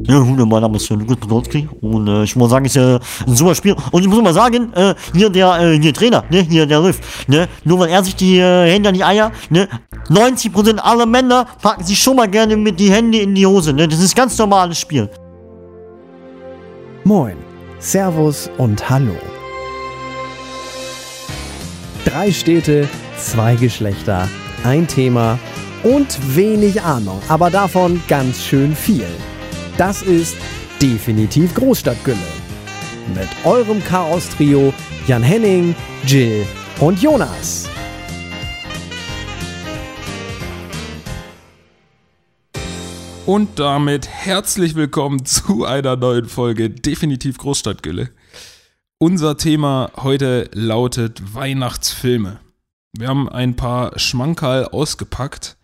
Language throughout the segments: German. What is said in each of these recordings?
Ja, mein Name ist Lukas Podolski und äh, ich muss sagen, es ist äh, ein super Spiel. Und ich muss mal sagen, äh, hier der äh, hier Trainer, ne, hier der Riff, ne, nur weil er sich die äh, Hände an die Eier, ne, 90% aller Männer packen sich schon mal gerne mit die Hände in die Hose, ne, das ist ganz normales Spiel. Moin, Servus und Hallo. Drei Städte, zwei Geschlechter, ein Thema und wenig Ahnung, aber davon ganz schön viel. Das ist definitiv Großstadtgülle. Mit eurem Chaos-Trio Jan Henning, Jill und Jonas. Und damit herzlich willkommen zu einer neuen Folge Definitiv Großstadtgülle. Unser Thema heute lautet Weihnachtsfilme. Wir haben ein paar Schmankerl ausgepackt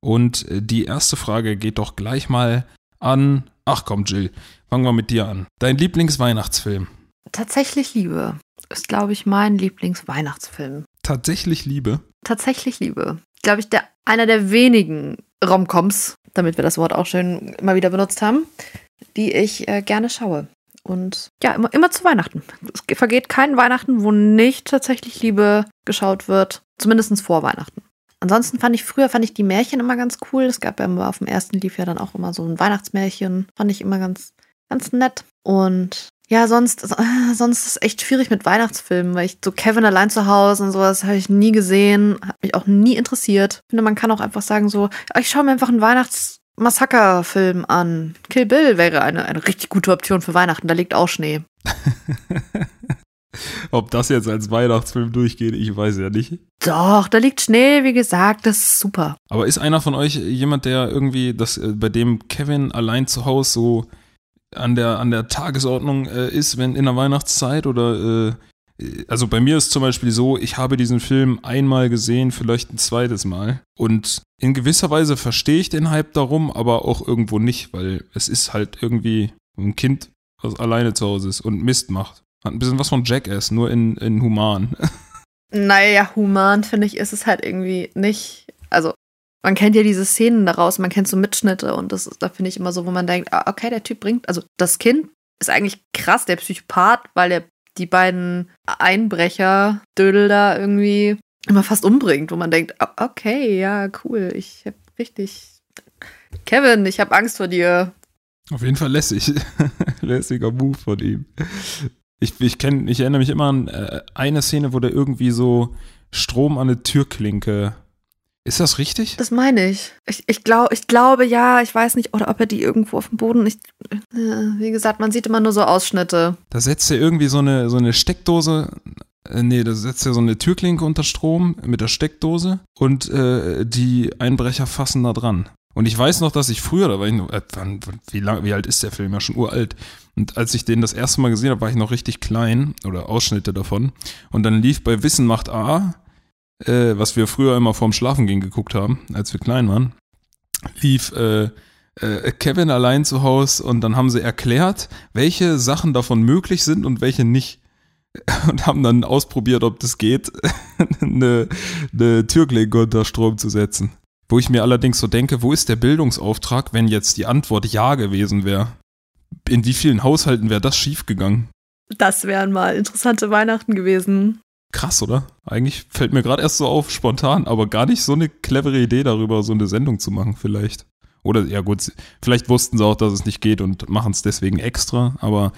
und die erste Frage geht doch gleich mal an Ach komm, Jill, fangen wir mit dir an. Dein Lieblingsweihnachtsfilm? Tatsächlich Liebe ist, glaube ich, mein Lieblingsweihnachtsfilm. Tatsächlich Liebe? Tatsächlich Liebe. Glaube ich, der, einer der wenigen Romcoms, damit wir das Wort auch schön immer wieder benutzt haben, die ich äh, gerne schaue. Und ja, immer, immer zu Weihnachten. Es vergeht kein Weihnachten, wo nicht tatsächlich Liebe geschaut wird. Zumindest vor Weihnachten. Ansonsten fand ich früher fand ich die Märchen immer ganz cool. Es gab ja immer auf dem ersten lief ja dann auch immer so ein Weihnachtsmärchen. Fand ich immer ganz, ganz nett. Und ja, sonst, sonst ist es echt schwierig mit Weihnachtsfilmen, weil ich so Kevin allein zu Hause und sowas habe ich nie gesehen, hat mich auch nie interessiert. Ich finde, man kann auch einfach sagen so, ich schaue mir einfach einen Weihnachtsmassaker-Film an. Kill Bill wäre eine, eine richtig gute Option für Weihnachten, da liegt auch Schnee. Ob das jetzt als Weihnachtsfilm durchgeht, ich weiß ja nicht. Doch, da liegt Schnee, wie gesagt, das ist super. Aber ist einer von euch jemand, der irgendwie, das, äh, bei dem Kevin allein zu Hause so an der, an der Tagesordnung äh, ist, wenn in der Weihnachtszeit oder äh, also bei mir ist zum Beispiel so, ich habe diesen Film einmal gesehen, vielleicht ein zweites Mal. Und in gewisser Weise verstehe ich den Hype darum, aber auch irgendwo nicht, weil es ist halt irgendwie ein Kind, was alleine zu Hause ist und Mist macht. Hat ein bisschen was von Jackass, nur in, in human. Naja, human finde ich, ist es halt irgendwie nicht. Also, man kennt ja diese Szenen daraus, man kennt so Mitschnitte und das ist, da finde ich immer so, wo man denkt, ah, okay, der Typ bringt, also das Kind ist eigentlich krass, der Psychopath, weil er die beiden Einbrecher, Dödel da irgendwie immer fast umbringt, wo man denkt, ah, okay, ja, cool, ich hab richtig. Kevin, ich hab Angst vor dir. Auf jeden Fall lässig. Lässiger Move von ihm. Ich, ich, kenn, ich erinnere mich immer an äh, eine Szene, wo der irgendwie so Strom an eine Türklinke. Ist das richtig? Das meine ich. Ich, ich, glaub, ich glaube, ja, ich weiß nicht, oder ob er die irgendwo auf dem Boden. Ich, äh, wie gesagt, man sieht immer nur so Ausschnitte. Da setzt er irgendwie so eine, so eine Steckdose. Äh, nee, da setzt er so eine Türklinke unter Strom mit der Steckdose und äh, die Einbrecher fassen da dran. Und ich weiß noch, dass ich früher, da war ich noch, äh, wie, lang, wie alt ist der Film? Ja, schon uralt. Und als ich den das erste Mal gesehen habe, war ich noch richtig klein oder Ausschnitte davon. Und dann lief bei Wissen macht A, äh, was wir früher immer vorm Schlafengehen geguckt haben, als wir klein waren, lief äh, äh, Kevin allein zu Hause und dann haben sie erklärt, welche Sachen davon möglich sind und welche nicht. Und haben dann ausprobiert, ob das geht, eine, eine Türklinke unter Strom zu setzen. Wo ich mir allerdings so denke, wo ist der Bildungsauftrag, wenn jetzt die Antwort Ja gewesen wäre? In wie vielen Haushalten wäre das schiefgegangen? Das wären mal interessante Weihnachten gewesen. Krass, oder? Eigentlich fällt mir gerade erst so auf, spontan, aber gar nicht so eine clevere Idee darüber, so eine Sendung zu machen, vielleicht. Oder, ja gut, vielleicht wussten sie auch, dass es nicht geht und machen es deswegen extra, aber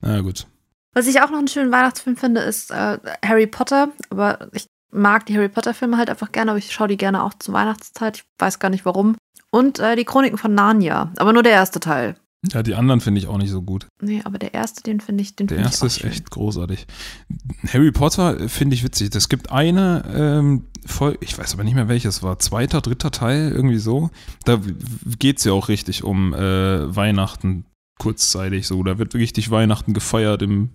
naja, gut. Was ich auch noch einen schönen Weihnachtsfilm finde, ist äh, Harry Potter, aber ich mag die Harry Potter-Filme halt einfach gerne, aber ich schaue die gerne auch zur Weihnachtszeit. Ich weiß gar nicht warum. Und äh, die Chroniken von Narnia, aber nur der erste Teil. Ja, die anderen finde ich auch nicht so gut. Nee, aber der erste, den finde ich, den Der erste ist schön. echt großartig. Harry Potter finde ich witzig. Es gibt eine ähm, Folge, ich weiß aber nicht mehr welches war, zweiter, dritter Teil, irgendwie so. Da geht es ja auch richtig um äh, Weihnachten kurzzeitig so. Da wird wirklich dich Weihnachten gefeiert im,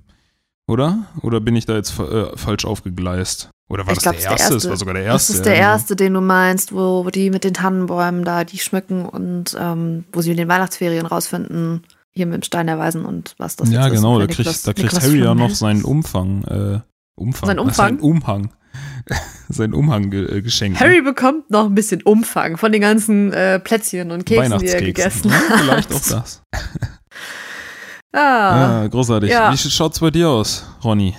oder? Oder bin ich da jetzt äh, falsch aufgegleist? Oder war Ich das glaub, der ist der erste? Das erste. war sogar der erste. Das ist der ja, genau. erste, den du meinst, wo, wo die mit den Tannenbäumen da die schmücken und ähm, wo sie in den Weihnachtsferien rausfinden, hier mit dem Stein der Weisen und was das Ja, ist. genau, da kriegt, Niklas- da kriegt Niklas Harry ja noch seinen Umfang. Äh, Umfang. Sein äh, Umfang? Seinen Umhang. seinen Umhang ge äh, geschenkt. ne? Harry bekommt noch ein bisschen Umfang von den ganzen äh, Plätzchen und Keksen, die er gegessen Ja, hat. vielleicht auch das. Ah, Ja, großartig. Ja. Wie schaut's bei dir aus, Ronny?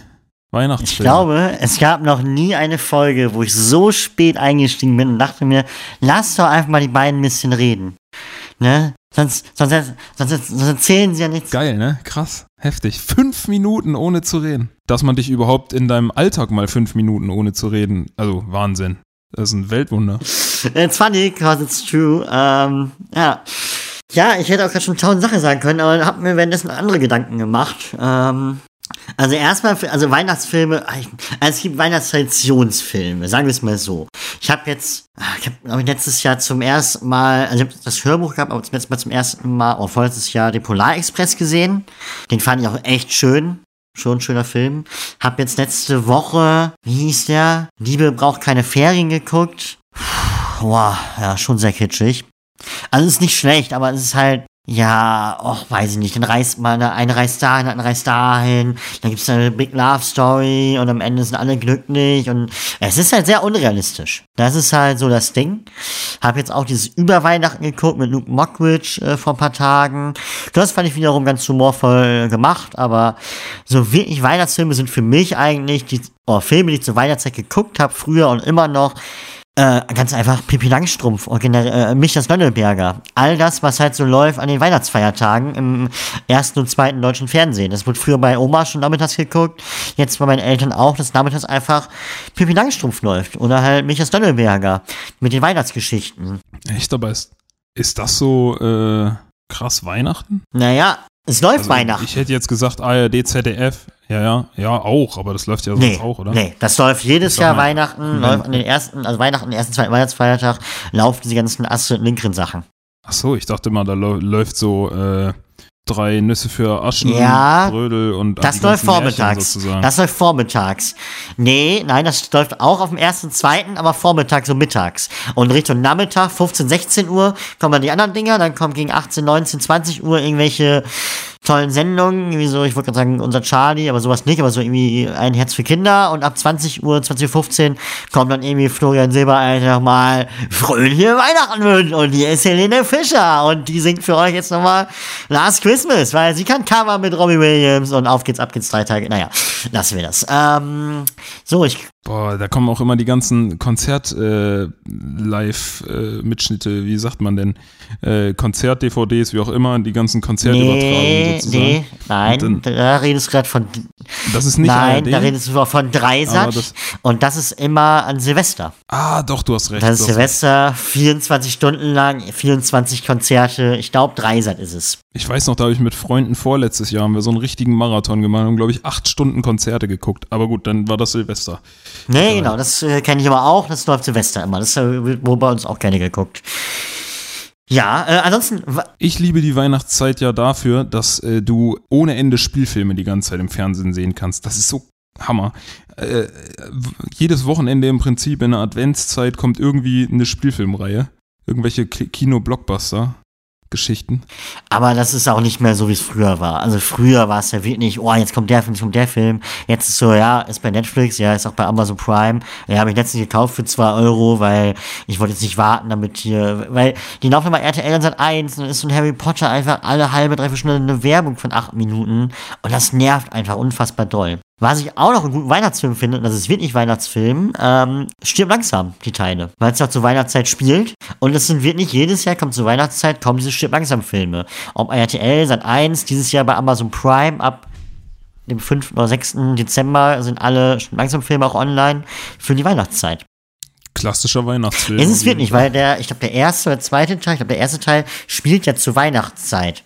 Ich Weihnachtsfilm. glaube, es gab noch nie eine Folge, wo ich so spät eingestiegen bin und dachte mir, lass doch einfach mal die beiden ein bisschen reden. Ne? Sonst, sonst, sonst, sonst erzählen sie ja nichts. Geil, ne? Krass. Heftig. Fünf Minuten ohne zu reden. Dass man dich überhaupt in deinem Alltag mal fünf Minuten ohne zu reden. Also Wahnsinn. Das ist ein Weltwunder. It's funny, cause it's true. Ähm, ja. Ja, ich hätte auch gerade schon tausend Sachen sagen können, aber habe mir währenddessen andere Gedanken gemacht. Ähm, also erstmal, also Weihnachtsfilme, also es gibt Weihnachtstraditionsfilme, sagen wir es mal so. Ich habe jetzt, ah, ich habe letztes Jahr zum ersten Mal, also ich habe das Hörbuch gehabt, aber zum letzten Mal zum ersten Mal, oder vorletztes Jahr den Polarexpress gesehen. Den fand ich auch echt schön. Schon ein schöner Film. Hab jetzt letzte Woche, wie hieß der? Liebe braucht keine Ferien geguckt. Boah, ja, schon sehr kitschig. Also es ist nicht schlecht, aber es ist halt, ja, och, weiß ich nicht, dann reist eine, eine reist dahin, eine reist dahin, dann gibt's eine Big Love Story und am Ende sind alle glücklich und es ist halt sehr unrealistisch. Das ist halt so das Ding. Hab jetzt auch dieses Überweihnachten geguckt mit Luke Mockridge äh, vor ein paar Tagen. Das fand ich wiederum ganz humorvoll gemacht, aber so wirklich Weihnachtsfilme sind für mich eigentlich die oh, Filme, die ich zur Weihnachtszeit geguckt habe, früher und immer noch, äh, ganz einfach Pippi Langstrumpf äh, Michas Nönnelberger. All das, was halt so läuft an den Weihnachtsfeiertagen im ersten und zweiten deutschen Fernsehen. Das wurde früher bei Oma schon nachmittags geguckt, jetzt bei meinen Eltern auch, dass nachmittags einfach Pippi Langstrumpf läuft. Oder halt Michas Nönnelberger mit den Weihnachtsgeschichten. Echt, aber ist, ist das so äh, krass Weihnachten? Naja, es läuft Also, Weihnachten. Ich hätte jetzt gesagt ARD, ZDF. Ja, ja, ja, auch, aber das läuft ja sonst Nee, auch, oder? nee, das läuft jedes Jahr Weihnachten, Mhm. läuft an den ersten, also Weihnachten, den ersten, zweiten Weihnachtsfeiertag, laufen diese ganzen Astrid Lindgren Sachen. Ach so, ich dachte mal, da läu- läuft so äh, drei Nüsse für Aschen, Ja, Brödel und Das läuft vormittags. sozusagen. Das läuft vormittags. Nee, nein, das läuft auch auf dem ersten, zweiten, aber vormittags so mittags. Und Richtung Nachmittag, 15, 16 Uhr, kommen dann die anderen Dinger, dann kommen gegen 18, 19, 20 Uhr irgendwelche tollen Sendungen, irgendwie so, ich wollte gerade sagen, unser Charlie, aber sowas nicht, aber so irgendwie ein Herz für Kinder und ab 20 Uhr, 20.15 Uhr kommt dann irgendwie Florian Silbereisen nochmal fröhliche Weihnachten und hier ist Helene Fischer und die singt für euch jetzt nochmal Last Christmas, weil sie kann Cover mit Robbie Williams und auf geht's, ab geht's drei Tage, naja, lassen wir das. Ähm, so, ich Boah, da kommen auch immer die ganzen Konzert-Live-Mitschnitte, wie sagt man denn? Äh, Konzert-DVDs, wie auch immer, die ganzen Konzertübertragungen nee, sozusagen. nee, nein, dann- da redest du gerade von, Das ist nicht nein, ARD. da redest du von Dreisat das- und das ist immer an Silvester. ah, doch, du hast recht. Das ist hast recht. Silvester, 24 Stunden lang, 24 Konzerte. Ich glaube, Dreisat ist es. Ich weiß noch, da habe ich mit Freunden vorletztes Jahr haben wir so einen richtigen Marathon gemacht und glaube ich acht Stunden Konzerte geguckt. Aber gut, dann war das Silvester. Nee, genau, das äh, kenne ich aber auch. Das läuft Silvester immer. Das äh, wird wohl bei uns auch gerne geguckt. Ja, äh, ansonsten, Ich liebe die Weihnachtszeit ja dafür, dass äh, du ohne Ende Spielfilme die ganze Zeit im Fernsehen sehen kannst. Das ist so Hammer. Äh, w- jedes Wochenende im Prinzip in der Adventszeit kommt irgendwie eine Spielfilmreihe. Irgendwelche Ki- Kino-Blockbuster. Geschichten. aber das ist auch nicht mehr so, wie es früher war. Also früher war es ja wirklich, oh, jetzt kommt der Film, jetzt kommt der Film. Jetzt ist so, ja, ist bei Netflix, ja, ist auch bei Amazon Prime. Ja, habe ich letztens gekauft für 2 Euro, weil ich wollte jetzt nicht warten, damit hier, weil die laufen immer RTL und Sat 1 und ist so ein Harry Potter einfach alle halbe, dreiviertel Stunde eine Werbung von 8 Minuten und das nervt einfach unfassbar doll. Was ich auch noch einen guten Weihnachtsfilm finde, und das ist wirklich Weihnachtsfilm, ähm, stirbt langsam, die Teile. Weil es ja zur Weihnachtszeit spielt. Und es sind wirklich jedes Jahr, kommt zur Weihnachtszeit, kommen diese stirbt langsam Filme. Ob RTL, Sat 1, dieses Jahr bei Amazon Prime, ab dem 5. oder 6. Dezember sind alle stirbt langsam Filme auch online für die Weihnachtszeit. Klassischer Weihnachtsfilm. Ist es wirklich, weil der, ich glaube, der erste oder zweite Teil, ich glaube, der erste Teil spielt ja zur Weihnachtszeit.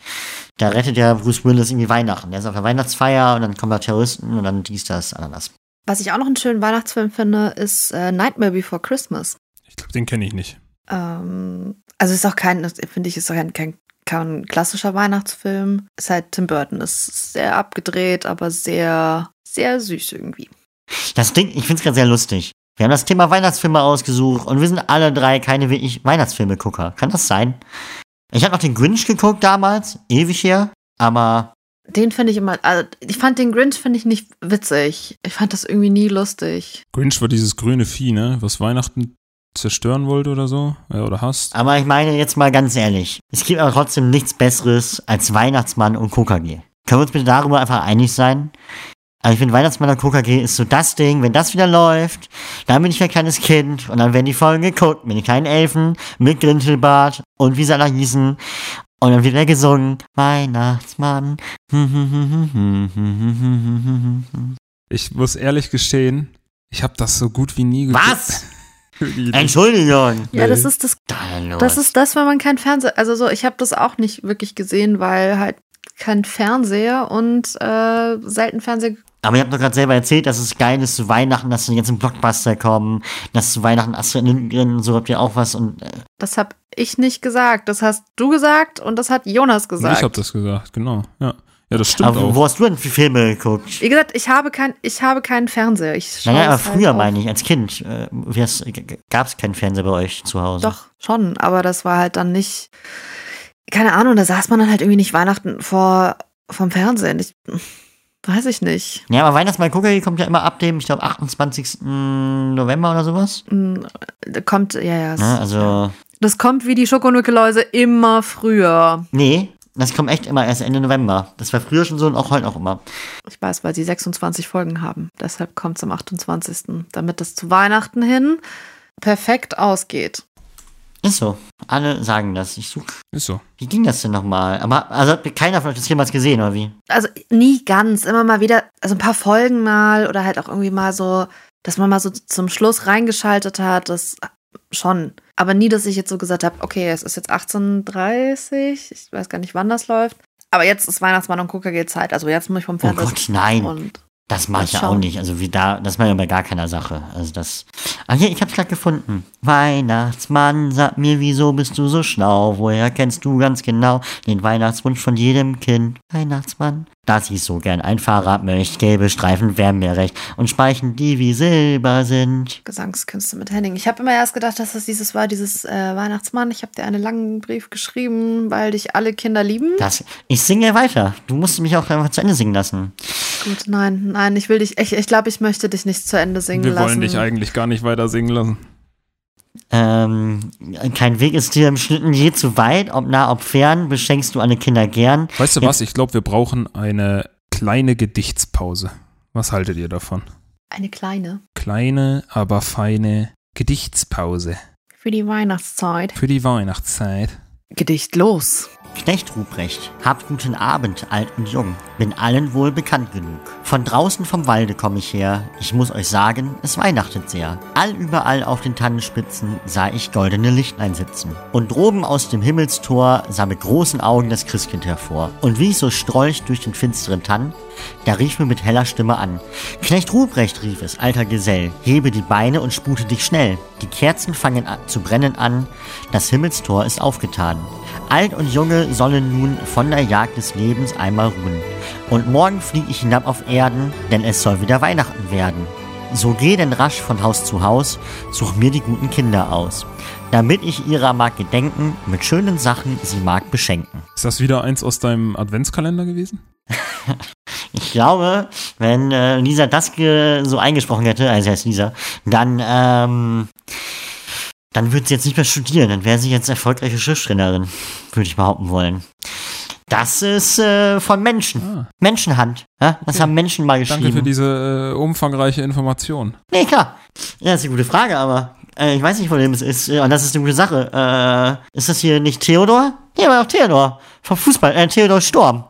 Da rettet ja Bruce Willis irgendwie Weihnachten. Der ist auf der Weihnachtsfeier und dann kommen da Terroristen und dann dies, das, Ananas. Was ich auch noch einen schönen Weihnachtsfilm finde, ist äh, Nightmare Before Christmas. Ich glaube, den kenne ich nicht. Ähm, also ist auch kein, finde ich, ist auch kein, kein, kein klassischer Weihnachtsfilm. Ist halt Tim Burton. Ist sehr abgedreht, aber sehr, sehr süß irgendwie. Das Ding, ich find's gerade sehr lustig. Wir haben das Thema Weihnachtsfilme ausgesucht und wir sind alle drei keine wirklich Weihnachtsfilme-Gucker. Kann das sein? Ich habe noch den Grinch geguckt damals, ewig her, aber Den finde ich immer, also ich fand den Grinch finde ich nicht witzig. Ich fand das irgendwie nie lustig. Grinch war dieses grüne Vieh, ne? Was Weihnachten zerstören wollte oder so. Ja, oder hasst. Aber ich meine jetzt mal ganz ehrlich, es gibt aber trotzdem nichts Besseres als Weihnachtsmann und KKG. Können wir uns bitte darüber einfach einig sein? Also ich finde Weihnachtsmann und KKG ist so das Ding, wenn das wieder läuft, dann bin ich ein kleines Kind und dann werden die Folgen geguckt mit den kleinen Elfen, mit Grindelbart und wie sie alle hießen. Und dann wird er gesungen, Weihnachtsmann. Ich muss ehrlich gestehen, ich habe das so gut wie nie geguckt. Was? Entschuldigung. Ja, das ist das, das ist das, wenn man kein Fernseher, also so, ich habe das auch nicht wirklich gesehen, weil halt kein Fernseher und äh, selten Fernseher. Aber ihr habt doch gerade selber erzählt, dass es geil ist zu Weihnachten, dass jetzt ein Blockbuster kommen, dass zu Weihnachten Astrid Lindgren, so habt ihr auch was und äh, Das habe ich nicht gesagt. Das hast du gesagt und das hat Jonas gesagt. Ich habe das gesagt, genau. Ja, ja das stimmt aber auch. wo hast du denn für Filme geguckt? Wie gesagt, ich habe kein, ich habe keinen Fernseher. Ich Naja, aber halt früher auf- meine ich, als Kind, äh, gab es keinen Fernseher bei euch zu Hause. Doch, schon, aber das war halt dann nicht. Keine Ahnung, da saß man dann halt irgendwie nicht Weihnachten vor vom Fernsehen. Ich, weiß ich nicht. Ja, aber Weihnachtsmann Cookie kommt ja immer ab dem, ich glaube, 28. November oder sowas. Da Kommt, ja, ja. Ne? Also, Das kommt wie die Schokonückeläuse immer früher. nee, das kommt echt immer erst Ende November. Das war früher schon so und auch heute noch immer. Ich weiß, weil sie 26 Folgen haben. Deshalb kommt es am 28. Damit es zu Weihnachten hin perfekt ausgeht. Ist so. Alle sagen das. Ich such. Ist so. Wie ging das denn nochmal? Aber, also hat keiner von euch das jemals gesehen, oder wie? Also nie ganz, immer mal wieder, also ein paar Folgen mal oder halt auch irgendwie mal so, dass man mal so zum Schluss reingeschaltet hat, das schon. Aber nie, dass ich jetzt so gesagt habe, okay, es ist jetzt 18.30 ich weiß gar nicht, wann das läuft. Aber jetzt ist Weihnachtsmann und KKG Zeit. Also jetzt muss ich vom Oh Fernseher Gott, nein. und Das mache ich ja auch nicht. Also wie da, das mache ich ja bei gar keiner Sache. Also das. Ah hier, ich hab's gerade gefunden. Weihnachtsmann, sag mir, wieso bist du so schlau? Woher kennst du ganz genau den Weihnachtswunsch von jedem Kind? Weihnachtsmann. Dass ich so gern ein Fahrrad möchte, gelbe Streifen wären mir recht und Speichen, die wie Silber sind. Gesangskünste mit Henning. Ich habe immer erst gedacht, dass das dieses war, dieses äh, Weihnachtsmann. Ich habe dir einen langen Brief geschrieben, weil dich alle Kinder lieben. Das, ich singe weiter. Du musst mich auch einfach zu Ende singen lassen. Gut, nein, nein, ich will dich, ich, ich glaube, ich möchte dich nicht zu Ende singen Wir lassen. wollen dich eigentlich gar nicht weiter singen lassen. Ähm, kein Weg ist dir im Schnitten je zu weit, ob nah, ob fern, beschenkst du alle Kinder gern. Weißt du Jetzt- was? Ich glaube, wir brauchen eine kleine Gedichtspause. Was haltet ihr davon? Eine kleine. Kleine, aber feine Gedichtspause Für die Weihnachtszeit. für die Weihnachtszeit. Gedicht los. Knecht Ruprecht, habt guten Abend, alt und jung, bin allen wohl bekannt genug. Von draußen vom Walde komm ich her, ich muss euch sagen, es weihnachtet sehr. Allüberall auf den Tannenspitzen sah ich goldene Lichtlein sitzen. Und droben aus dem Himmelstor sah mit großen Augen das Christkind hervor. Und wie ich so strolcht durch den finsteren Tann, da rief mir mit heller Stimme an. Knecht Ruprecht, rief es, alter Gesell, hebe die Beine und spute dich schnell. Die Kerzen fangen an, zu brennen an, das Himmelstor ist aufgetan. Alt und Junge sollen nun von der Jagd des Lebens einmal ruhen. Und morgen flieg ich hinab auf Erden, denn es soll wieder Weihnachten werden. So geh denn rasch von Haus zu Haus, such mir die guten Kinder aus, damit ich ihrer mag gedenken, mit schönen Sachen sie mag beschenken. Ist das wieder eins aus deinem Adventskalender gewesen? Ich glaube, wenn äh, Lisa das so eingesprochen hätte, also heißt Lisa, dann, ähm, dann würde sie jetzt nicht mehr studieren, dann wäre sie jetzt erfolgreiche Schriftstellerin, würde ich behaupten wollen. Das ist äh, von Menschen. Ah, Menschenhand. Ja? Das Okay. haben Menschen mal geschrieben. danke für diese äh, umfangreiche Information. Nee, klar. Ja, das ist eine gute Frage, aber äh, ich weiß nicht, von wem es ist. Äh, Und das ist eine gute Sache. Äh, ist das hier nicht Theodor? Nee, war auch Theodor. Vom Fußball. Äh, Theodor Storm.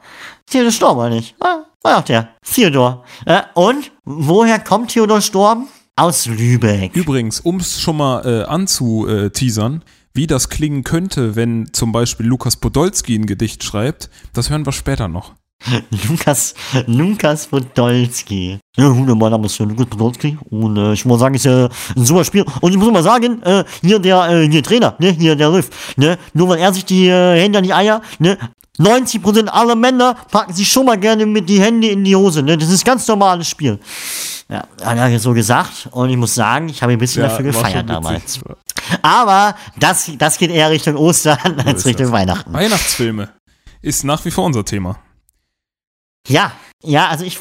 Theodor Storm, oder nicht? Ah, war auch der. Theodor. Äh, und woher kommt Theodor Storm? Aus Lübeck. Übrigens, um es schon mal äh, anzuteasern, wie das klingen könnte, wenn zum Beispiel Lukas Podolski ein Gedicht schreibt, das hören wir später noch. Lukas, Lukas Podolski. Ja, mein Name ist äh, Lukas Podolski und äh, ich muss sagen, ist äh, ein super Spiel. Und ich muss mal sagen, äh, hier der äh, hier Trainer, ne, hier der Riff, ne, nur weil er sich die äh, Hände an die Eier, ne, 90% aller Männer packen sich schon mal gerne mit die Hände in die Hose, ne, das ist ganz normales Spiel. Ja, hat er so gesagt und ich muss sagen, ich habe ein bisschen dafür war gefeiert damals. Aber das, das geht eher Richtung Ostern als Richtung. Weihnachten. Weihnachtsfilme ist nach wie vor unser Thema. Ja, ja, also ich,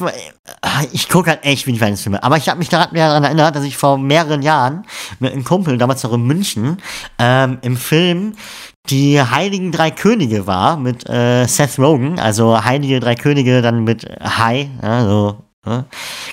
ich gucke halt echt wenig Weihnachtsfilme. Aber ich habe mich daran daran erinnert, dass ich vor mehreren Jahren mit einem Kumpel, damals noch in München, ähm, im Film die Heiligen Drei Könige war mit äh, Seth Rogen. Also Heilige Drei Könige dann mit High, so Ne?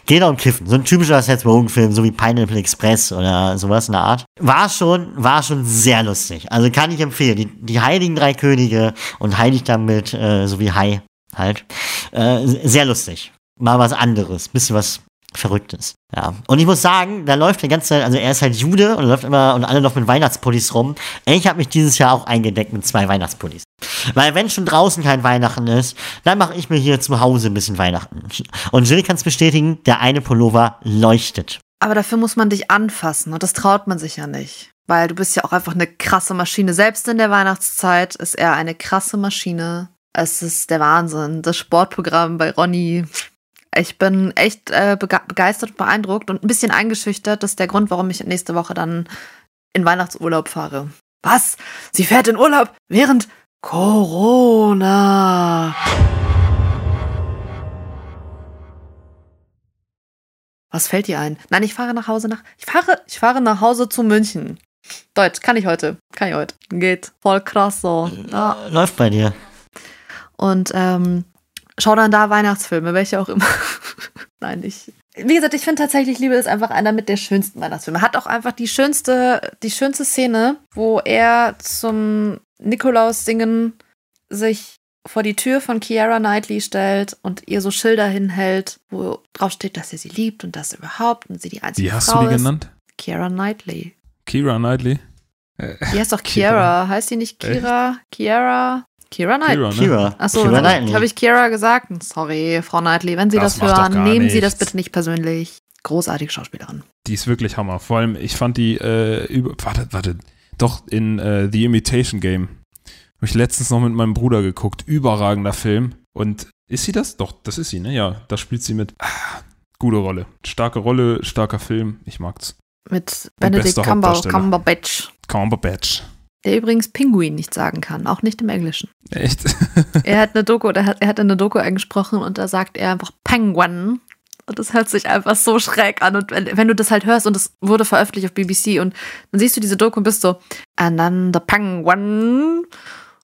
Geht um Kiffen. So ein typischer Seth Rogen-Film, so wie Pineapple Express oder sowas in der Art. War schon, war schon sehr lustig. Also kann ich empfehlen. Die, die Heiligen Drei Könige und heilig damit, äh, so wie Hai halt. Äh, sehr lustig. Mal was anderes. Bisschen was Verrücktes. Ja. Und ich muss sagen, da läuft der ganze, also er ist halt Jude und läuft immer und alle noch mit Weihnachtspullis rum. Ich habe mich dieses Jahr auch eingedeckt mit zwei Weihnachtspullis. Weil wenn schon draußen kein Weihnachten ist, dann mache ich mir hier zu Hause ein bisschen Weihnachten. Und Jill kann es bestätigen, der eine Pullover leuchtet. Aber dafür muss man dich anfassen und das traut man sich ja nicht. Weil du bist ja auch einfach eine krasse Maschine. Selbst in der Weihnachtszeit ist er eine krasse Maschine. Es ist der Wahnsinn. Das Sportprogramm bei Ronny ich bin echt äh, begeistert und beeindruckt und ein bisschen eingeschüchtert. Das ist der Grund, warum ich nächste Woche dann in Weihnachtsurlaub fahre. Was? Sie fährt in Urlaub während Corona. Was fällt dir ein? Nein, ich fahre nach Hause nach. Ich fahre, ich fahre nach Hause zu München. Deutsch, kann ich heute. Kann ich heute. Geht. Voll krass so. Ja. Läuft bei dir. Und ähm, schau dann da Weihnachtsfilme, welche auch immer. Nein, nicht. Wie gesagt, ich finde tatsächlich Liebe ist einfach einer mit der schönsten Weihnachtsfilme. Hat auch einfach die schönste, die schönste Szene, wo er zum Nikolaus singen sich vor die Tür von Kiara Knightley stellt und ihr so Schilder hinhält, wo drauf steht, dass er sie liebt und dass überhaupt und sie die einzige Wie hast Frau du die ist. genannt? Kiara Knightley. Kira Knightley? Die heißt doch Kiara, heißt sie nicht Kira? Kiara? Kira Knightley. Kira, ne? Kira. Achso, habe ich Kira gesagt? Sorry, Frau Knightley, wenn Sie Das das, hören, nehmen Sie das nichts. bitte nicht persönlich. Großartige Schauspielerin. Die ist wirklich Hammer. Vor allem, ich fand die, äh, über, warte, warte, doch in äh, The Imitation Game. Habe ich letztens noch mit meinem Bruder geguckt. Überragender Film. Und ist sie das? Doch, das ist sie, ne? Ja, da spielt sie mit. Ah, gute Rolle. Starke Rolle, starker Film. Ich mag's. Mit Benedict beste Cumber Hauptdarsteller. Cumberbatch, Cumberbatch. Der übrigens Pinguin nicht sagen kann, auch nicht im Englischen. Echt? Er hat eine Doku, der hat, er hat eine Doku eingesprochen und da sagt er einfach Penguin. Und das hört sich einfach so schräg an. Und wenn, wenn du das halt hörst und das wurde veröffentlicht auf BBC und dann siehst du diese Doku und bist so, and then the Penguin,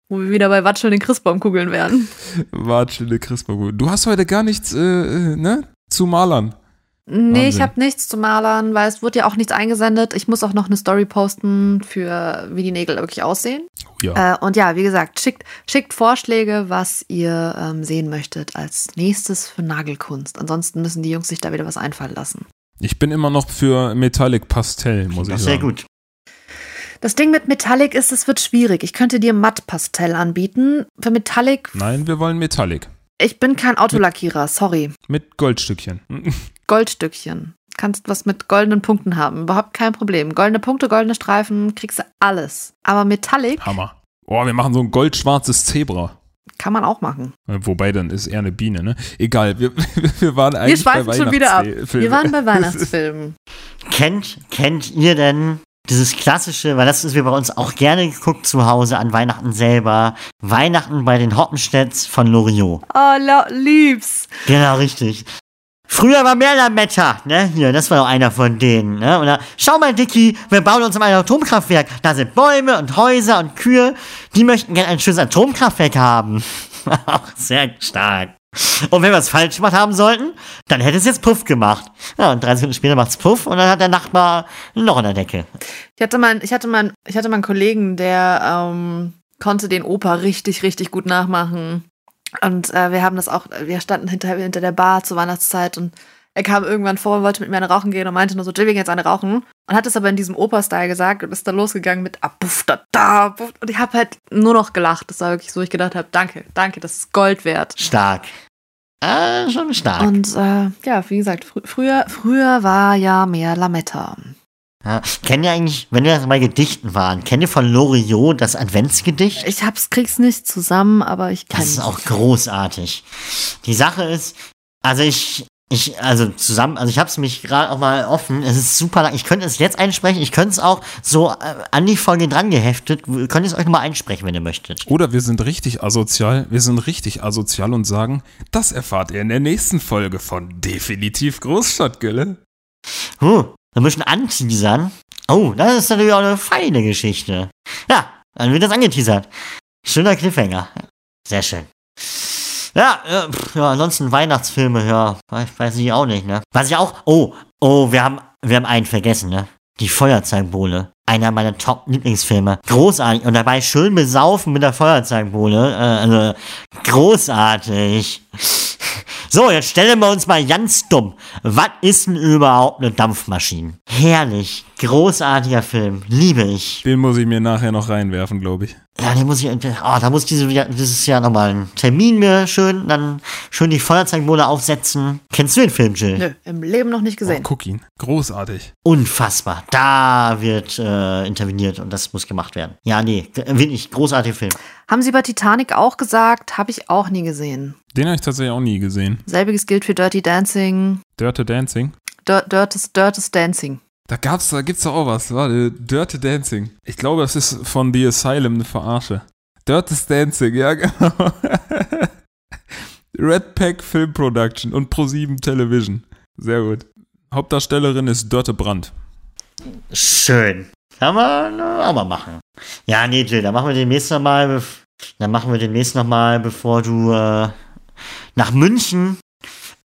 wo wir wieder bei Watschel den Christbaumkugeln wären. Watschele Christbaum. Du hast heute gar nichts, äh, äh, ne? Zu malern. Nee, ich Wahnsinn. habe nichts zu malern, weil es wurde ja auch nichts eingesendet. Ich muss auch noch eine Story posten für wie die Nägel wirklich aussehen. Oh, ja. Äh, und ja, wie gesagt, schickt, schickt Vorschläge, was ihr ähm, sehen möchtet als nächstes für Nagelkunst. Ansonsten müssen die Jungs sich da wieder was einfallen lassen. Ich bin immer noch für Metallic Pastell, muss ich Das ist sagen. sehr gut. Das Ding mit Metallic ist, es wird schwierig. Ich könnte dir Matt-Pastell anbieten. Für Metallic, Nein, wir wollen Metallic. ich bin kein Autolackierer, sorry. Mit Goldstückchen. Goldstückchen. Kannst was mit goldenen Punkten haben. Überhaupt kein Problem. Goldene Punkte, goldene Streifen, kriegst du alles. Aber Metallic Hammer. Oh, wir machen so ein goldschwarzes Zebra. kann man auch machen. Äh, Wobei, dann ist eher eine Biene, ne? Egal, wir, wir waren Wir eigentlich bei schweifen schon wieder ab. Weihnachtsfilmen. Wir waren bei Weihnachtsfilmen. Kennt, kennt ihr denn dieses klassische, weil das ist wir bei uns auch gerne geguckt zu Hause an Weihnachten selber, Weihnachten bei den Hoppenstedts von Loriot. Oh, la- lieb's. Genau, richtig. Früher war mehr Lametta, ne? Hier, das war doch einer von denen, ne? Da, schau mal, Dicky, wir bauen uns ein Atomkraftwerk. Da sind Bäume und Häuser und Kühe. Die möchten gerne ein schönes Atomkraftwerk haben. auch sehr stark. Und wenn wir es falsch gemacht haben sollten, dann hätte es jetzt Puff gemacht. Ja, und drei Sekunden später macht's Puff und dann hat der Nachbar ein Loch in der Decke. Ich hatte mal, ich hatte mal, ich hatte mal einen Kollegen, der ähm, konnte den Opa richtig, richtig gut nachmachen. Und äh, wir haben das auch, wir standen hinter, hinter der Bar zur Weihnachtszeit und er kam irgendwann vor, wollte mit mir eine rauchen gehen und meinte nur so, Jill, wir gehen jetzt eine rauchen. Und hat es aber in diesem Opa-Style gesagt und ist dann losgegangen mit ah, puff, da, da, puff. Und ich habe halt nur noch gelacht. Das war wirklich so, ich gedacht habe, danke, danke, das ist Gold wert. Stark. Ah, schon stark. Und äh, ja, wie gesagt, fr früher, früher war ja mehr Lametta. Ja. Kennt ihr eigentlich, wenn wir jetzt bei Gedichten waren, kennt ihr von Loriot das Adventsgedicht? Ich hab's, krieg's nicht zusammen, aber ich Das kenn's. ist auch großartig. Die Sache ist, also ich Ich, also zusammen, also ich habe es mich gerade auch mal offen. Es ist super lang. Ich könnte es jetzt einsprechen. Ich könnte es auch so äh, an die Folge dran geheftet. Könnt ihr es euch nochmal einsprechen, wenn ihr möchtet. Oder wir sind richtig asozial. Wir sind richtig asozial und sagen, das erfahrt ihr in der nächsten Folge von Definitiv Großstadtgülle. Huh, ein bisschen anteasern. Oh, das ist natürlich auch eine feine Geschichte. Ja, dann wird das angeteasert. Schöner Cliffhanger. Sehr schön. Ja, äh, ja, ansonsten Weihnachtsfilme, ja, weiß, weiß ich auch nicht, ne? Was ich auch, oh, oh, wir haben, wir haben einen vergessen, ne? Die Feuerzeugbowle. Einer meiner Top-Lieblingsfilme. Großartig. Und dabei schön besaufen mit der Feuerzeugbowle. Äh, also, großartig. So, jetzt stellen wir uns mal ganz dumm. Was ist denn überhaupt eine Dampfmaschine? Herrlich. Großartiger Film. Liebe ich. Den muss ich mir nachher noch reinwerfen, glaube ich. Ja, den muss ich, oh, da muss ich diese, dieses Jahr nochmal einen Termin mir schön, dann schön die Feuerzeugbowle aufsetzen. Kennst du den Film, Jill? Nö, im Leben noch nicht Oh, gesehen. guck ihn. Großartig. Unfassbar. Da wird äh, interveniert und das muss gemacht werden. Ja, nee, wirklich großartiger Film. Haben sie bei Titanic auch gesagt? Habe ich auch nie gesehen. Den habe ich tatsächlich auch nie gesehen. Selbiges gilt für Dirty Dancing. Dirty Dancing. Dir Dirtes, Dirtes Dancing. Da gab's, da gibt's doch auch was. Warte, Dirty Dancing. Ich glaube, das ist von The Asylum eine Verarsche. Dirty Dancing, ja genau. Red Pack Film Production und Pro7 Television. Sehr gut. Hauptdarstellerin ist Dörte Brandt. Schön. Kann man auch mal machen. Ja, nee, Jill, dann machen wir demnächst nochmal, dann machen wir demnächst nochmal, bevor du äh, nach München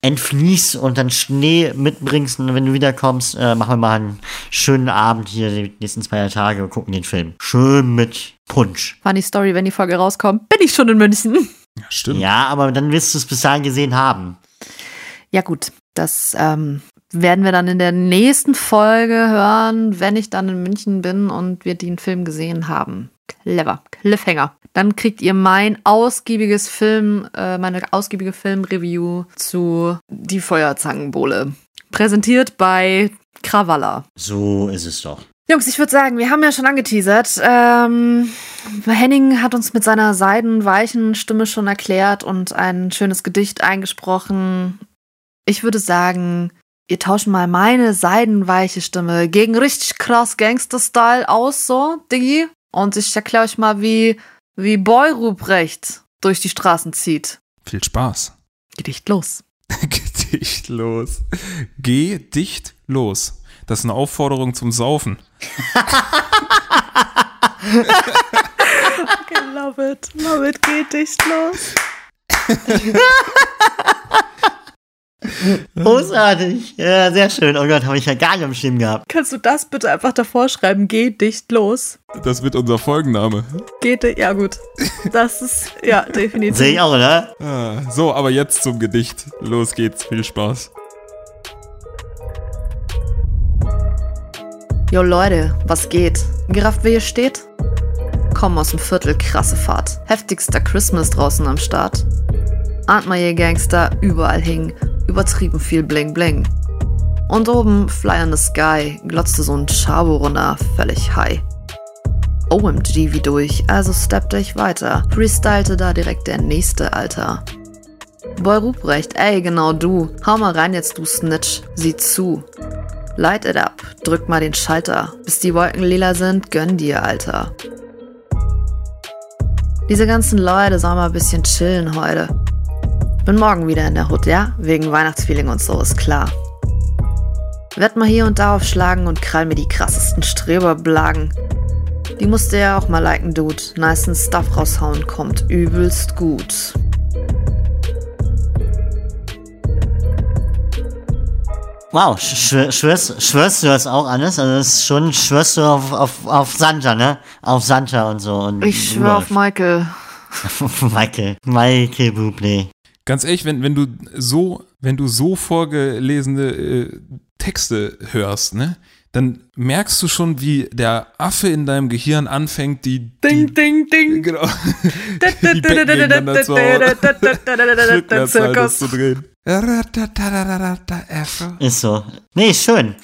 entfließt und dann Schnee mitbringst und wenn du wiederkommst, äh, machen wir mal einen schönen Abend hier die nächsten zwei Tage und gucken den Film. Schön mit Punsch. Funny Story, wenn die Folge rauskommt, bin ich schon in München. Ja, stimmt. Ja, aber dann wirst du es bis dahin gesehen haben. Ja gut, das ähm, werden wir dann in der nächsten Folge hören, wenn ich dann in München bin und wir den Film gesehen haben. Clever, Cliffhanger. Dann kriegt ihr mein ausgiebiges Film, äh, meine ausgiebige Filmreview zu Die Feuerzangenbowle. Präsentiert bei Krawalla. So ist es doch. Jungs, ich würde sagen, wir haben ja schon angeteasert. Ähm, Henning hat uns mit seiner seidenweichen Stimme schon erklärt und ein schönes Gedicht eingesprochen. Ich würde sagen, wir tauschen mal meine seidenweiche Stimme gegen richtig krass Gangster-Style aus, so, Diggi. Und ich erkläre euch mal, wie, wie Boy Ruprecht durch die Straßen zieht. Viel Spaß. Gedicht los. Gedicht los. Geh dicht los. Das ist eine Aufforderung zum Saufen. Okay, love it. Love it, Gedicht los. Großartig. Ja, sehr schön. Oh Gott, habe ich ja gar nicht am Schirm gehabt. Kannst du das bitte einfach davor schreiben? Geh dicht los. Das wird unser Folgenname. Geht, ja gut. Das ist, ja, definitiv. Sehe ich auch, oder? Ah, so, aber jetzt zum Gedicht. Los geht's. Viel Spaß. Jo Leute, was geht? Gerafft, wer hier steht? Kommen aus dem Viertel, krasse Fahrt. Heftigster Christmas draußen am Start. Ahnt mal ihr Gangster, überall hing. Übertrieben viel Bling Bling. Und oben, Fly in the Sky, glotzte so ein Chavo runter, völlig high. OMG wie durch, also steppte ich weiter. Freestylte da direkt der nächste, Alter. Boy Ruprecht, ey, genau du. Hau mal rein jetzt, du Snitch. Sieh zu. Light it up, drück mal den Schalter. Bis die Wolken lila sind, gönn dir, Alter. Diese ganzen Leute sollen mal ein bisschen chillen heute. Bin morgen wieder in der Hut, ja? Wegen Weihnachtsfeeling und so, ist klar. Werd mal hier und da aufschlagen und krall mir die krassesten Streberblagen. Die musste ja auch mal liken, Dude. Nicen Stuff raushauen, kommt übelst gut. Wow, schwör, schwörst, schwörst du das auch alles? Also das ist schon, schwörst du auf, auf, auf Santa, ne? Auf Santa und so. Und Ich schwör auf Michael. Michael. Michael Bublé. Ganz ehrlich, wenn, wenn du so, wenn du so vorgelesene äh, Texte hörst, ne, dann merkst du schon, wie der Affe in deinem Gehirn anfängt, die, Ding, ding, die ding. genau, die Becken gegeneinander zu hauen, halt drehen. Ist so. Nee, schön.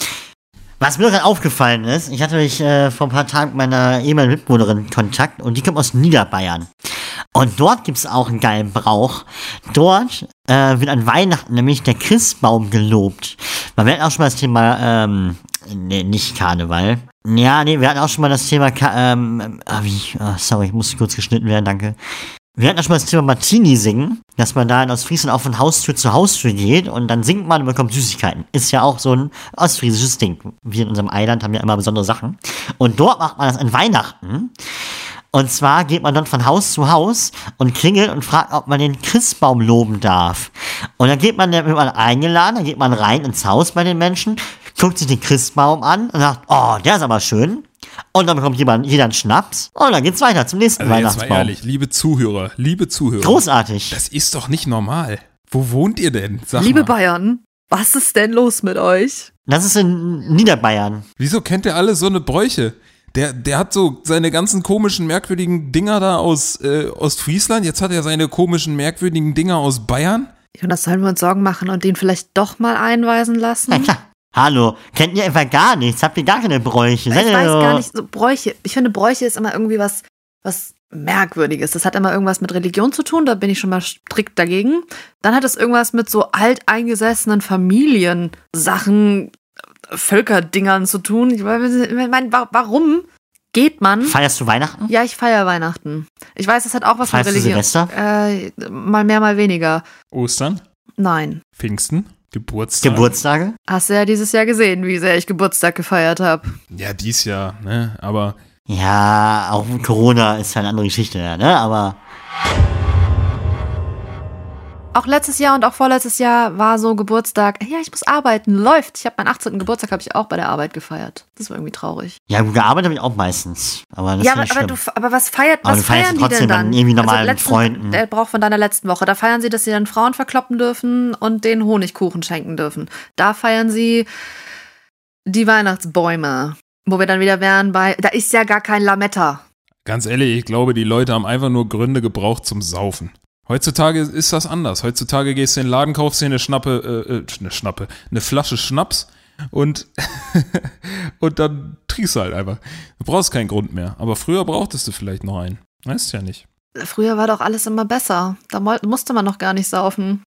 Was mir gerade aufgefallen ist, ich hatte mich äh, vor ein paar Tagen mit meiner ehemaligen Mitbewohnerin Kontakt und die kommt aus Niederbayern. Und dort gibt's auch einen geilen Brauch. Dort äh, wird an Weihnachten nämlich der Christbaum gelobt. Weil wir auch schon mal das Thema, ähm, nee, nicht Karneval. Ja, nee, wir hatten auch schon mal das Thema, Ka ähm, ah, wie, ah, sorry, ich muss kurz geschnitten werden, danke. Wir hatten auch schon mal das Thema Martini singen, dass man da in Ostfriesland auch von Haustür zu Haustür geht und dann singt man und bekommt Süßigkeiten. Ist ja auch so ein ostfriesisches Ding. Wir in unserem Eiland haben ja immer besondere Sachen. Und dort macht man das an Weihnachten. Und zwar geht man dann von Haus zu Haus und klingelt und fragt, ob man den Christbaum loben darf. Und dann geht man, dann wird man eingeladen, dann geht man rein ins Haus bei den Menschen, guckt sich den Christbaum an und sagt, oh, der ist aber schön. Und dann bekommt jemand, jeder einen Schnaps. Und dann geht's weiter zum nächsten Also jetzt mal Weihnachtsbaum. ehrlich, liebe Zuhörer, liebe Zuhörer. Großartig. Das ist doch nicht normal. Wo wohnt ihr denn? Sag Liebe mal. Bayern, was ist denn los mit euch? Das ist in Niederbayern. Wieso kennt ihr alle so eine Bräuche? Der, der hat so seine ganzen komischen, merkwürdigen Dinger da aus äh, Ostfriesland. Jetzt hat er seine komischen, merkwürdigen Dinger aus Bayern. Jonas, sollen wir uns Sorgen machen und den vielleicht doch mal einweisen lassen? Na klar. Hallo, kennt ihr etwa gar nichts? Habt ihr gar keine Bräuche? Ich Seid weiß gar nicht, so Bräuche. Ich finde, Bräuche ist immer irgendwie was, was Merkwürdiges. Das hat immer irgendwas mit Religion zu tun, da bin ich schon mal strikt dagegen. Dann hat es irgendwas mit so alteingesessenen Familiensachen, Völkerdingern zu tun. Ich meine, wa- warum geht man? Feierst du Weihnachten? Ja, ich feiere Weihnachten. Ich weiß, das hat auch was Feierst du mit Religion. Silvester? Äh, mal mehr, mal weniger. Ostern, Nein. Pfingsten, Geburtstag. Geburtstage? Hast du ja dieses Jahr gesehen, wie sehr ich Geburtstag gefeiert habe. Ja, dies Jahr, ne? Aber Ja, auch Corona ist ja eine andere Geschichte, ja, ne? Aber Auch letztes Jahr und auch vorletztes Jahr war so Geburtstag. Ja, ich muss arbeiten, läuft. Ich habe meinen 18. Geburtstag habe ich auch bei der Arbeit gefeiert. Das war irgendwie traurig. ja, gut, gearbeitet habe ich auch meistens. Aber das ja, ist aber, nicht aber, schlimm. du, aber was feiert, Aber was du feierst feiern die trotzdem denn dann? dann irgendwie normal mit letzten, Freunden. Der Brauch von deiner letzten Woche. Da feiern sie, dass sie dann Frauen verkloppen dürfen und den Honigkuchen schenken dürfen. Da feiern sie die Weihnachtsbäume. Wo wir dann wieder wären bei, da ist ja gar kein Lametta. ganz ehrlich, ich glaube, die Leute haben einfach nur Gründe gebraucht zum Saufen. Heutzutage ist das anders. Heutzutage gehst du in den Laden, kaufst dir eine Schnappe, äh, äh, eine Schnappe, eine Flasche Schnaps und, und dann trinkst du halt einfach. Du brauchst keinen Grund mehr. Aber früher brauchtest du vielleicht noch einen. Weißt ja nicht. Früher war doch alles immer besser. Da musste man noch gar nicht saufen.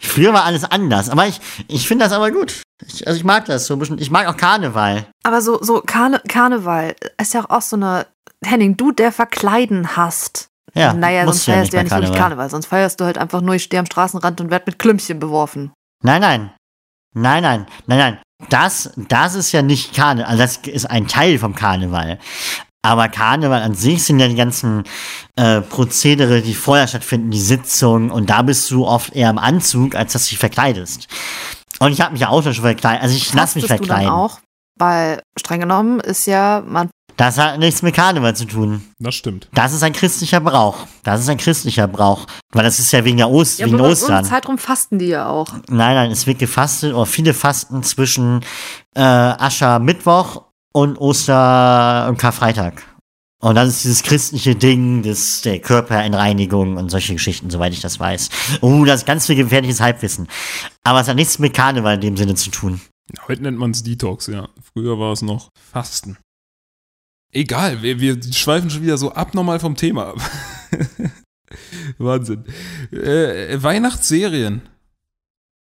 Früher war alles anders. Aber ich, ich finde das aber gut. Ich, also ich mag das so ein bisschen. Ich mag auch Karneval. Aber so, so Karne Karneval ist ja auch so eine. Henning, du, der Verkleiden hast. Ja, naja, sonst ja feierst du ja bei nicht wirklich Karneval. Sonst feierst du halt einfach nur, ich stehe am Straßenrand und werd mit Klümpchen beworfen. Nein, nein. Nein, nein, nein, nein. Das, das ist ja nicht Karneval. Also das ist ein Teil vom Karneval. Aber Karneval an sich sind ja die ganzen äh, Prozedere, die vorher stattfinden, die Sitzungen. Und da bist du oft eher im Anzug, als dass du dich verkleidest. Und ich habe mich ja auch schon verkleidet. Also ich lasse mich Fastest du dann verkleiden. auch? Weil streng genommen ist ja, man Das hat nichts mit Karneval zu tun. Das stimmt. Das ist ein christlicher Brauch. Das ist ein christlicher Brauch. Weil das ist ja wegen der Ost ja, wegen aber bei uns Ostern. Zeitraum fasten die ja auch. Nein, nein, es wird gefastet, oder viele fasten zwischen äh, Aschermittwoch und Oster- und Karfreitag. Und das ist dieses christliche Ding, das, der Körperentreinigung und solche Geschichten, soweit ich das weiß. Oh, das ist ganz viel gefährliches Halbwissen. Aber es hat nichts mit Karneval in dem Sinne zu tun. Heute nennt man es Detox, ja. Früher war es noch Fasten. Egal, wir, wir schweifen schon wieder so abnormal vom Thema ab. Wahnsinn. Äh, Weihnachtsserien.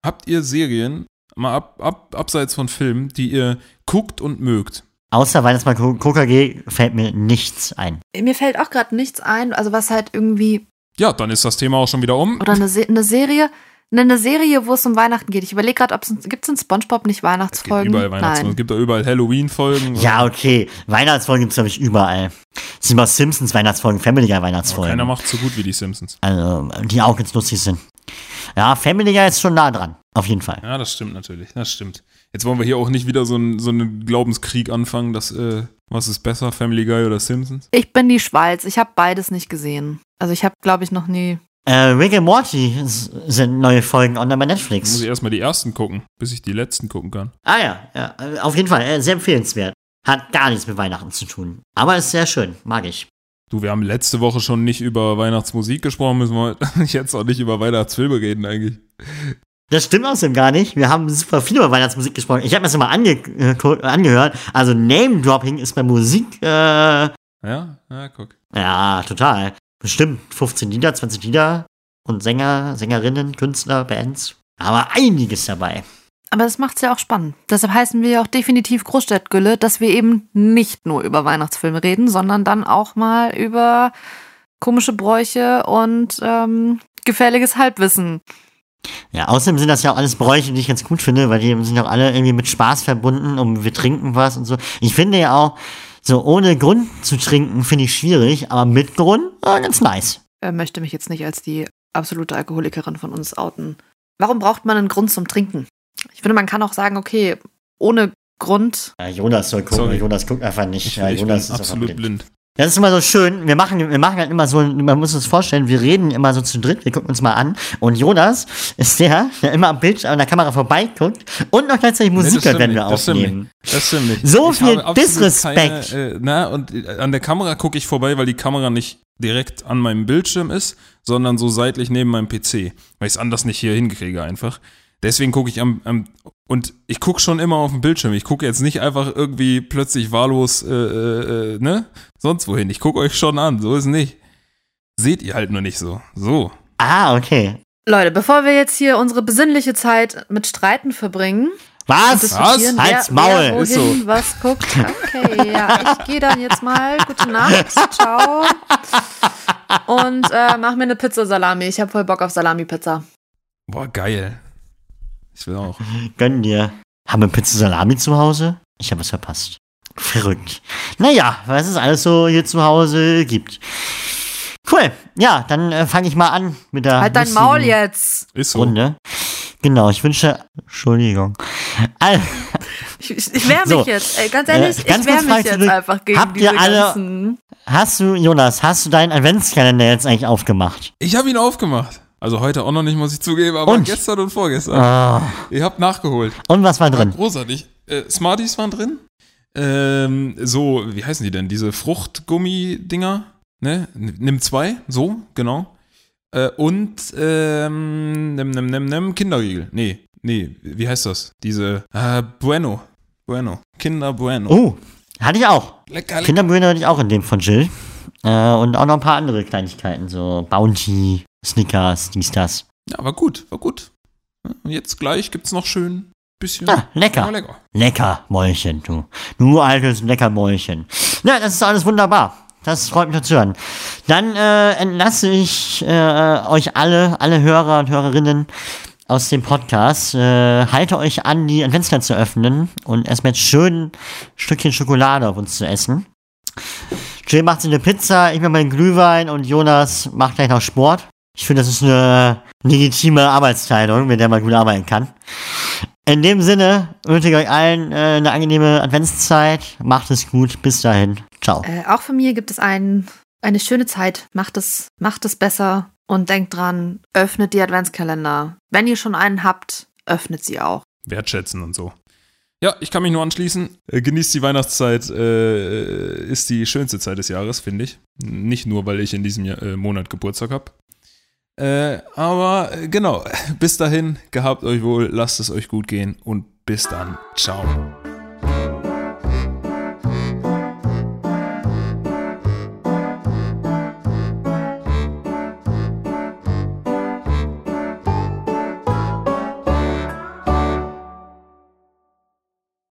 Habt ihr Serien, mal ab, ab, abseits von Filmen, die ihr guckt und mögt? Außer Weihnachtsmann KKG fällt mir nichts ein. Mir fällt auch gerade nichts ein, also was halt irgendwie, Ja, dann ist das Thema auch schon wieder um. oder eine, Se eine Serie, eine Serie, wo es um Weihnachten geht. Ich überlege gerade, ob es, gibt es in Spongebob nicht Es gibt Weihnachtsfolgen? überall Weihnachtsfolgen, es gibt da überall Halloween-Folgen. Ja, okay. Weihnachtsfolgen gibt's glaube ich, überall. Es sind mal Simpsons Weihnachtsfolgen, Family Guy Aber Weihnachtsfolgen. keiner macht so gut wie die Simpsons. Also, die auch ganz lustig sind. Ja, Family Guy ist schon nah dran. Auf jeden Fall. Ja, das stimmt natürlich. Das stimmt. Jetzt wollen wir hier auch nicht wieder so, ein, so einen Glaubenskrieg anfangen, dass, äh, was ist besser, Family Guy oder Simpsons? Ich bin die Schweiz. Ich habe beides nicht gesehen. Also ich habe, glaube ich, noch nie. Äh, Rick and Morty sind neue Folgen online bei Da muss Netflix. ich erstmal die ersten gucken, bis ich die letzten gucken kann. Ah ja, ja, äh, auf jeden Fall. Äh, sehr empfehlenswert. Hat gar nichts mit Weihnachten zu tun. Aber ist sehr schön. Mag ich. Du, wir haben letzte Woche schon nicht über Weihnachtsmusik gesprochen, müssen wir jetzt auch nicht über Weihnachtsfilme reden eigentlich. Das stimmt außerdem gar nicht. Wir haben super viel über Weihnachtsmusik gesprochen. Ich habe mir das mal ange äh, angehört. Also Name-Dropping ist bei Musik, äh, Ja, ja, guck. ja, total. Bestimmt 15 Lieder, 20 Lieder und Sänger, Sängerinnen, Künstler, Bands. Aber einiges dabei. Aber das macht's ja auch spannend. Deshalb heißen wir ja auch definitiv Großstadtgülle, dass wir eben nicht nur über Weihnachtsfilme reden, sondern dann auch mal über komische Bräuche und ähm, gefährliches Halbwissen. Ja, außerdem sind das ja auch alles Bräuche, die ich ganz gut finde, weil die sind auch alle irgendwie mit Spaß verbunden und wir trinken was und so. Ich finde ja auch, so ohne Grund zu trinken, finde ich schwierig, aber mit Grund, ja, ganz nice. Er möchte mich jetzt nicht als die absolute Alkoholikerin von uns outen. Warum braucht man einen Grund zum Trinken? Ich finde, man kann auch sagen, okay, ohne Grund. Ja, Jonas soll gucken, Sorry. Jonas guckt einfach nicht. Ich, ja, ich bin Jonas ist absolut blind. Das ist immer so schön. Wir machen, wir machen halt immer so, man muss uns vorstellen, wir reden immer so zu dritt, wir gucken uns mal an. Und Jonas ist der, der immer am Bildschirm an der Kamera vorbeiguckt und noch gleichzeitig Musik hört, stimmt wenn wir stimmt aufnehmen. Das stimmt nicht. So Ich viel Disrespect. Keine, äh, na, und äh, an der Kamera gucke ich vorbei, weil die Kamera nicht direkt an meinem Bildschirm ist, sondern so seitlich neben meinem PC, weil ich es anders nicht hier hinkriege einfach. Deswegen gucke ich am, am und ich gucke schon immer auf den Bildschirm. Ich gucke jetzt nicht einfach irgendwie plötzlich wahllos, äh, äh, äh, ne? Sonst wohin. Ich gucke euch schon an, so ist nicht. Seht ihr halt nur nicht so. So. Ah, okay. Leute, bevor wir jetzt hier unsere besinnliche Zeit mit Streiten verbringen, Was? diskutieren, Halt's Maul. wer Ist wohin so. was guckt. Okay, ja, ich gehe dann jetzt mal. Gute Nacht, ciao. Und äh, mach mir eine Pizza Salami. Ich habe voll Bock auf Salami-Pizza. Boah, geil. Ich will auch. Gönn dir. Haben wir Pizza Salami zu Hause? Ich habe es verpasst. Verrückt. Naja, was es alles so hier zu Hause gibt. Cool. Ja, dann äh, fange ich mal an mit der Halt dein Maul jetzt. Ist so. Runde. Genau, ich wünsche. Entschuldigung. Al- Ich, ich, ich wehre So, mich jetzt. Ey, ganz ehrlich, äh, ganz ich wehre mich jetzt zurück. einfach gegen Habt ihr diese alle- ganzen... Hast du, Jonas, hast du deinen Adventskalender jetzt eigentlich aufgemacht? Ich habe ihn aufgemacht. Also heute auch noch nicht, muss ich zugeben, aber Und? gestern und vorgestern. Ah. Ihr habt nachgeholt. Und was war War drin? großartig. Äh, Smarties waren drin. Ähm, so, wie heißen die denn? Diese Fruchtgummi-Dinger. Ne? Nimm zwei, so, genau. Äh, und ähm, nimm, nimm, nimm, nimm, Kinderriegel. Nee, nee, wie heißt das? Diese äh, Bueno. Bueno. Kinder Bueno. Oh, hatte ich auch. lecker, lecker. Kinderbühne hatte ich auch in dem von Jill. Äh, und auch noch ein paar andere Kleinigkeiten, so Bounty, Snickers, dies, das. Ja, war gut, war gut. Und jetzt gleich gibt's noch schön bisschen. Ah, lecker. Lecker. Lecker, Mäulchen, du. Du altes lecker Mäulchen. Ja, das ist alles wunderbar. Das freut mich zu hören. Dann äh, entlasse ich äh, euch alle, alle Hörer und Hörerinnen aus dem Podcast. Äh, halte euch an, die Adventskalender zu öffnen und erstmal jetzt schön ein Stückchen Schokolade auf uns zu essen. Jill macht sich eine Pizza, ich mache meinen Glühwein und Jonas macht gleich noch Sport. Ich finde, das ist eine legitime Arbeitsteilung, mit der man gut arbeiten kann. In dem Sinne wünsche ich euch allen äh, eine angenehme Adventszeit. Macht es gut. Bis dahin. Ciao. Äh, auch von mir gibt es ein, eine schöne Zeit. Macht es, macht es besser und denkt dran, öffnet die Adventskalender. Wenn ihr schon einen habt, öffnet sie auch. wertschätzen und so. Ja, ich kann mich nur anschließen. Äh, genießt die Weihnachtszeit, äh, ist die schönste Zeit des Jahres, finde ich. Nicht nur, weil ich in diesem Jahr, äh, Monat Geburtstag habe. Äh, aber äh, genau, bis dahin, gehabt euch wohl, lasst es euch gut gehen und bis dann. Ciao.